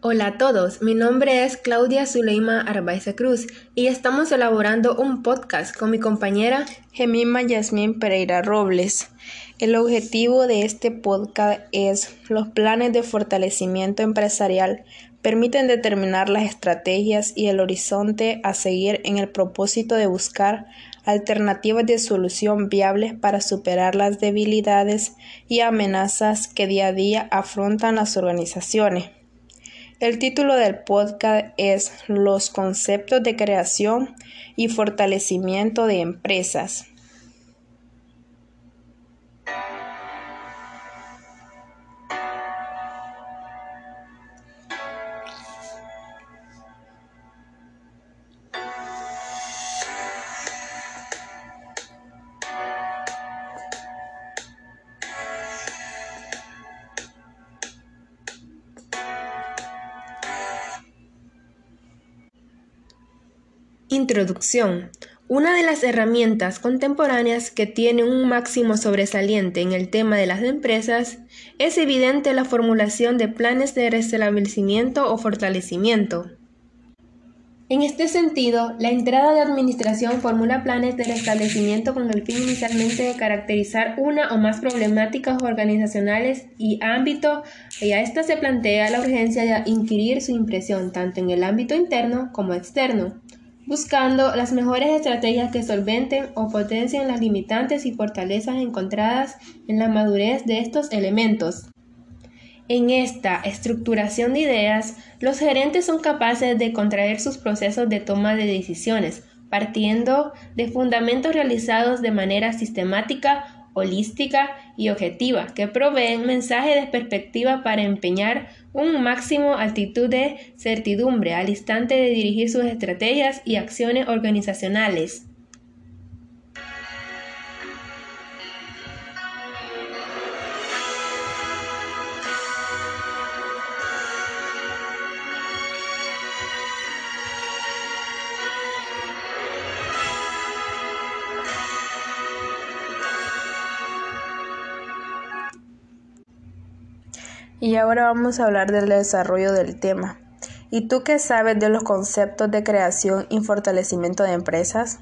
Hola a todos, mi nombre es Claudia Zuleima Arbaiza Cruz y estamos elaborando un podcast con mi compañera Gemima Yasmín Pereira Robles. El objetivo de este podcast es los planes de fortalecimiento empresarial permiten determinar las estrategias y el horizonte a seguir en el propósito de buscar alternativas de solución viables para superar las debilidades y amenazas que día a día afrontan las organizaciones. El título del podcast es Los conceptos de creación y fortalecimiento de empresas. Introducción. Una de las herramientas contemporáneas que tiene un máximo sobresaliente en el tema de las empresas es evidente la formulación de planes de restablecimiento o fortalecimiento. En este sentido, la entrada de administración formula planes de restablecimiento con el fin inicialmente de caracterizar una o más problemáticas organizacionales y ámbito, y a esta se plantea la urgencia de inquirir su impresión tanto en el ámbito interno como externo buscando las mejores estrategias que solventen o potencien las limitantes y fortalezas encontradas en la madurez de estos elementos. En esta estructuración de ideas, los gerentes son capaces de contraer sus procesos de toma de decisiones, partiendo de fundamentos realizados de manera sistemática holística y objetiva, que proveen mensajes de perspectiva para empeñar un máximo altitud de certidumbre al instante de dirigir sus estrategias y acciones organizacionales. Y ahora vamos a hablar del desarrollo del tema. ¿Y tú qué sabes de los conceptos de creación y fortalecimiento de empresas?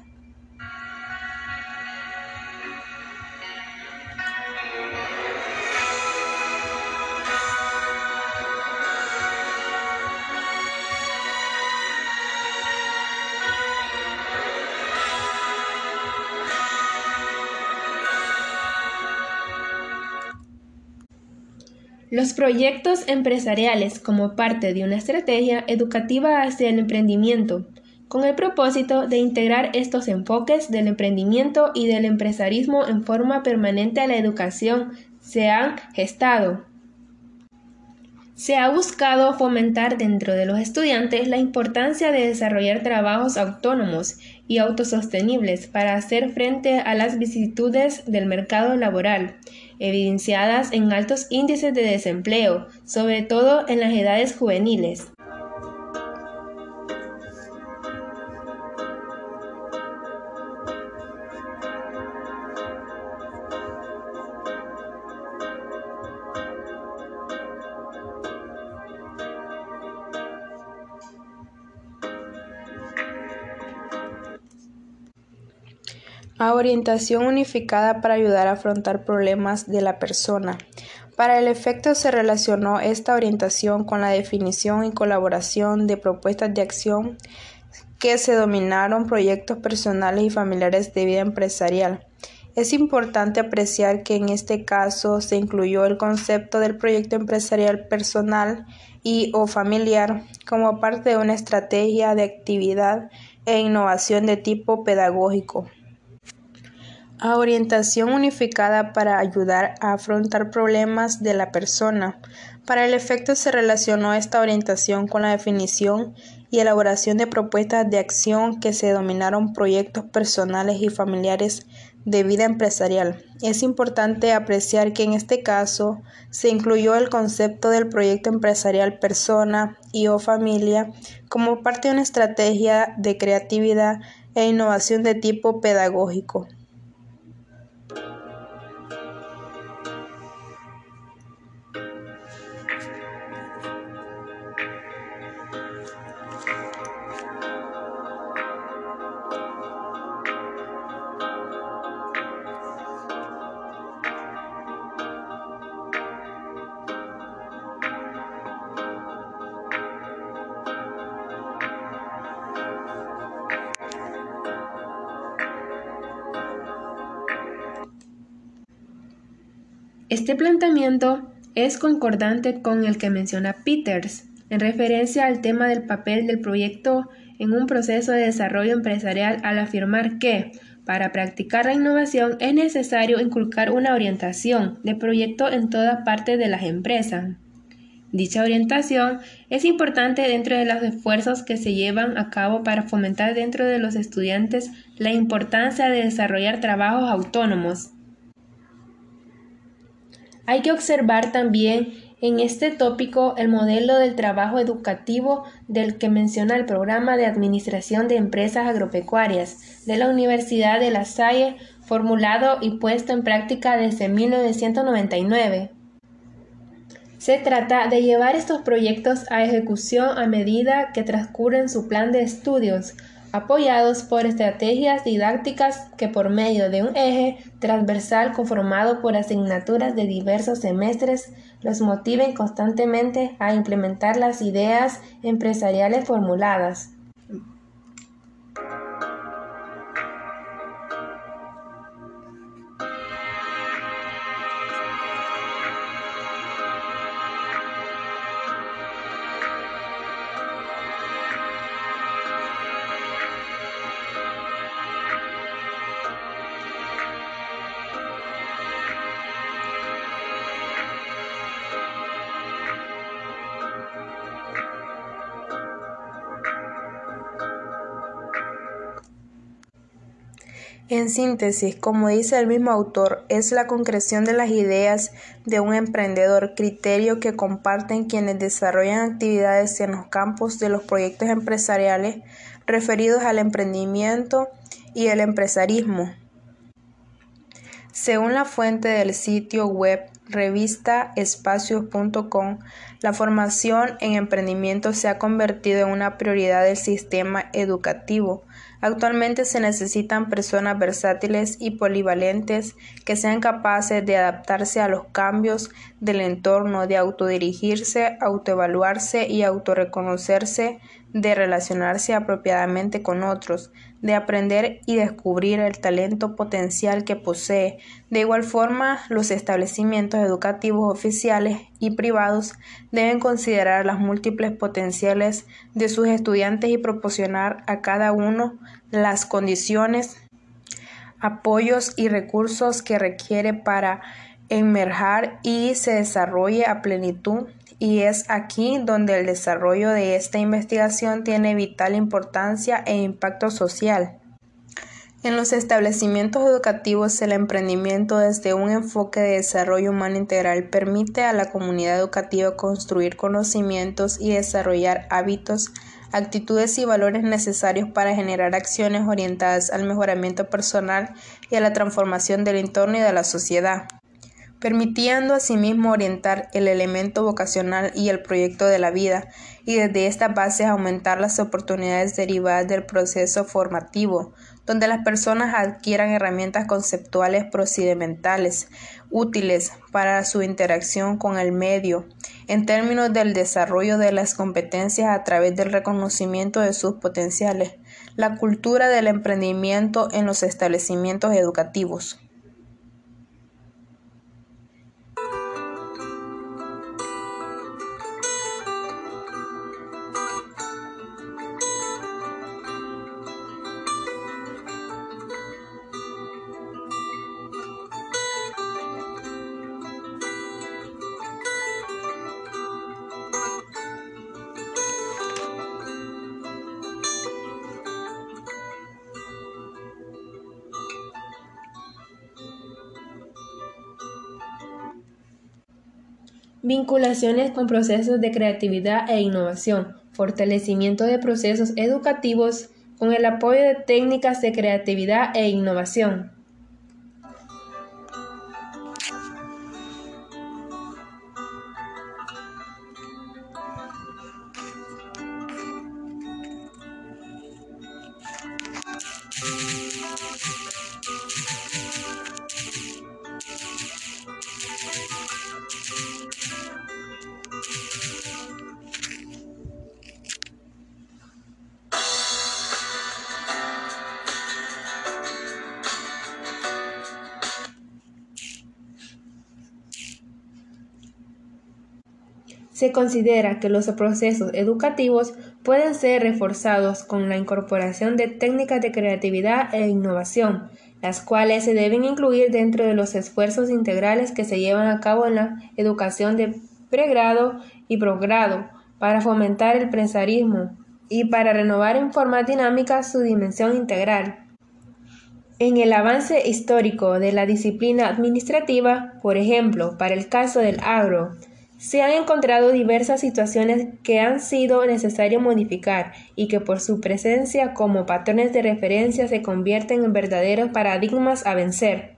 Los proyectos empresariales como parte de una estrategia educativa hacia el emprendimiento, con el propósito de integrar estos enfoques del emprendimiento y del empresarismo en forma permanente a la educación, se han gestado. Se ha buscado fomentar dentro de los estudiantes la importancia de desarrollar trabajos autónomos y autosostenibles para hacer frente a las vicisitudes del mercado laboral evidenciadas en altos índices de desempleo, sobre todo en las edades juveniles. Orientación unificada para ayudar a afrontar problemas de la persona. Para el efecto se relacionó esta orientación con la definición y colaboración de propuestas de acción que se dominaron proyectos personales y familiares de vida empresarial. Es importante apreciar que en este caso se incluyó el concepto del proyecto empresarial personal y o familiar como parte de una estrategia de actividad e innovación de tipo pedagógico a orientación unificada para ayudar a afrontar problemas de la persona. Para el efecto se relacionó esta orientación con la definición y elaboración de propuestas de acción que se denominaron proyectos personales y familiares de vida empresarial. Es importante apreciar que en este caso se incluyó el concepto del proyecto empresarial persona y o familia como parte de una estrategia de creatividad e innovación de tipo pedagógico. Este planteamiento es concordante con el que menciona Peters en referencia al tema del papel del proyecto en un proceso de desarrollo empresarial al afirmar que, para practicar la innovación es necesario inculcar una orientación de proyecto en toda parte de las empresas. Dicha orientación es importante dentro de los esfuerzos que se llevan a cabo para fomentar dentro de los estudiantes la importancia de desarrollar trabajos autónomos. Hay que observar también en este tópico el modelo del trabajo educativo del que menciona el programa de Administración de Empresas Agropecuarias de la Universidad de La Salle, formulado y puesto en práctica desde 1999. Se trata de llevar estos proyectos a ejecución a medida que transcurren su plan de estudios, apoyados por estrategias didácticas que por medio de un eje transversal conformado por asignaturas de diversos semestres los motiven constantemente a implementar las ideas empresariales formuladas. En síntesis, como dice el mismo autor, es la concreción de las ideas de un emprendedor, criterio que comparten quienes desarrollan actividades en los campos de los proyectos empresariales referidos al emprendimiento y el empresarismo. Según la fuente del sitio web revistaespacios.com, la formación en emprendimiento se ha convertido en una prioridad del sistema educativo. Actualmente se necesitan personas versátiles y polivalentes que sean capaces de adaptarse a los cambios del entorno, de autodirigirse, autoevaluarse y autorreconocerse, de relacionarse apropiadamente con otros, de aprender y descubrir el talento potencial que posee. De igual forma, los establecimientos educativos oficiales y privados deben considerar las múltiples potenciales de sus estudiantes y proporcionar a cada uno las condiciones, apoyos y recursos que requiere para emerjar y se desarrolle a plenitud y es aquí donde el desarrollo de esta investigación tiene vital importancia e impacto social. En los establecimientos educativos el emprendimiento desde un enfoque de desarrollo humano integral permite a la comunidad educativa construir conocimientos y desarrollar hábitos, actitudes y valores necesarios para generar acciones orientadas al mejoramiento personal y a la transformación del entorno y de la sociedad permitiendo asimismo orientar el elemento vocacional y el proyecto de la vida, y desde esta base aumentar las oportunidades derivadas del proceso formativo, donde las personas adquieran herramientas conceptuales procedimentales útiles para su interacción con el medio, en términos del desarrollo de las competencias a través del reconocimiento de sus potenciales, la cultura del emprendimiento en los establecimientos educativos. Vinculaciones con procesos de creatividad e innovación. Fortalecimiento de procesos educativos con el apoyo de técnicas de creatividad e innovación. Se considera que los procesos educativos pueden ser reforzados con la incorporación de técnicas de creatividad e innovación, las cuales se deben incluir dentro de los esfuerzos integrales que se llevan a cabo en la educación de pregrado y progrado para fomentar el pensarismo y para renovar en forma dinámica su dimensión integral. En el avance histórico de la disciplina administrativa, por ejemplo, para el caso del agro, se han encontrado diversas situaciones que han sido necesario modificar y que por su presencia como patrones de referencia se convierten en verdaderos paradigmas a vencer.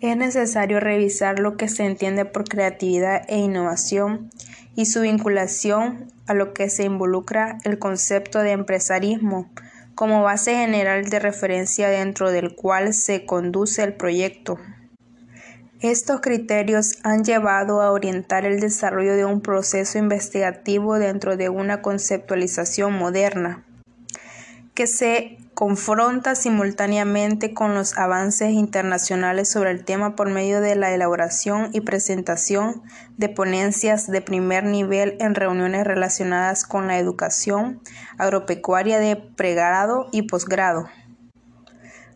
Es necesario revisar lo que se entiende por creatividad e innovación y su vinculación a lo que se involucra el concepto de empresarismo como base general de referencia dentro del cual se conduce el proyecto. Estos criterios han llevado a orientar el desarrollo de un proceso investigativo dentro de una conceptualización moderna, que se confronta simultáneamente con los avances internacionales sobre el tema por medio de la elaboración y presentación de ponencias de primer nivel en reuniones relacionadas con la educación agropecuaria de pregrado y posgrado.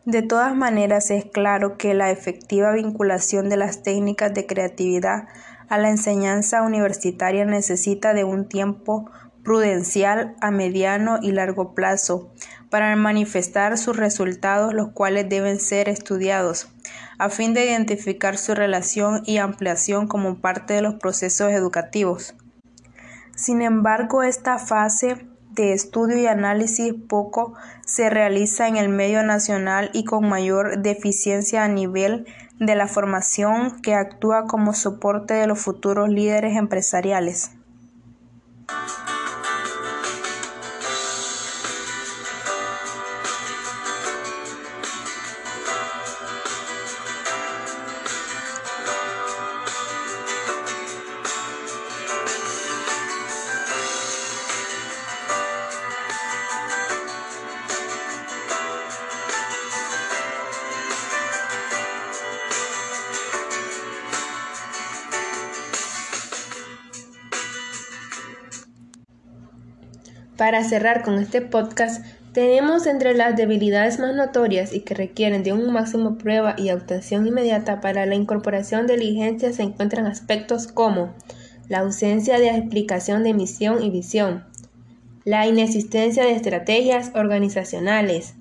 De todas maneras, es claro que la efectiva vinculación de las técnicas de creatividad a la enseñanza universitaria necesita de un tiempo prudencial a mediano y largo plazo para manifestar sus resultados, los cuales deben ser estudiados, a fin de identificar su relación y ampliación como parte de los procesos educativos. Sin embargo, esta fase de estudio y análisis poco se realiza en el medio nacional y con mayor deficiencia a nivel de la formación que actúa como soporte de los futuros líderes empresariales. Para cerrar con este podcast, tenemos entre las debilidades más notorias y que requieren de un máximo prueba y obtención inmediata para la incorporación de diligencia se encuentran aspectos como la ausencia de explicación de misión y visión, la inexistencia de estrategias organizacionales,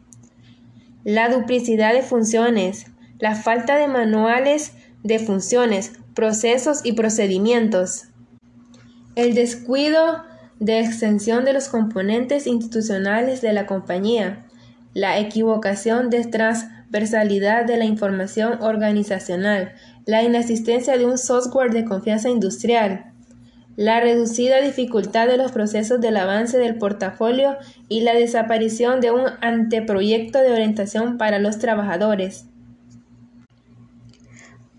la duplicidad de funciones, la falta de manuales de funciones, procesos y procedimientos, el descuido de extensión de los componentes institucionales de la compañía, la equivocación de transversalidad de la información organizacional, la inexistencia de un software de confianza industrial, la reducida dificultad de los procesos del avance del portafolio y la desaparición de un anteproyecto de orientación para los trabajadores.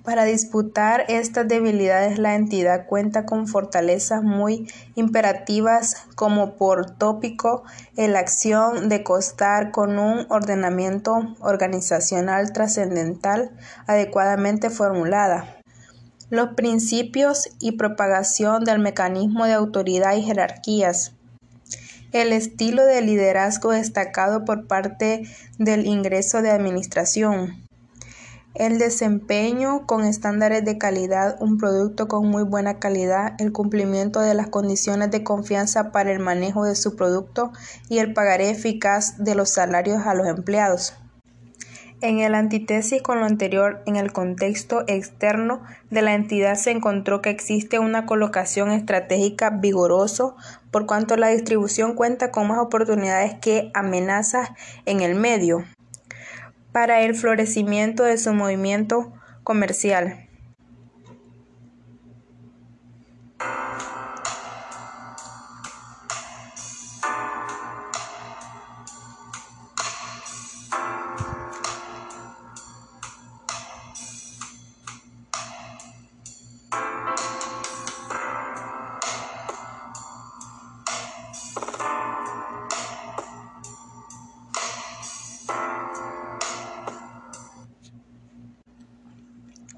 Para disputar estas debilidades la entidad cuenta con fortalezas muy imperativas como por tópico la acción de costar con un ordenamiento organizacional trascendental adecuadamente formulada, los principios y propagación del mecanismo de autoridad y jerarquías, el estilo de liderazgo destacado por parte del ingreso de administración, el desempeño con estándares de calidad, un producto con muy buena calidad, el cumplimiento de las condiciones de confianza para el manejo de su producto y el pagaré eficaz de los salarios a los empleados. En el antítesis con lo anterior, en el contexto externo de la entidad se encontró que existe una colocación estratégica vigoroso por cuanto la distribución cuenta con más oportunidades que amenazas en el medio para el florecimiento de su movimiento comercial.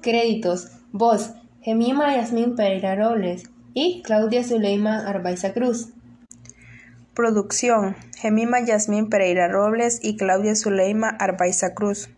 Créditos. Voz. Gemima Yasmín Pereira Robles y Claudia Zuleima Arbaiza Cruz. Producción. Gemima Yasmín Pereira Robles y Claudia Zuleima Arbaiza Cruz.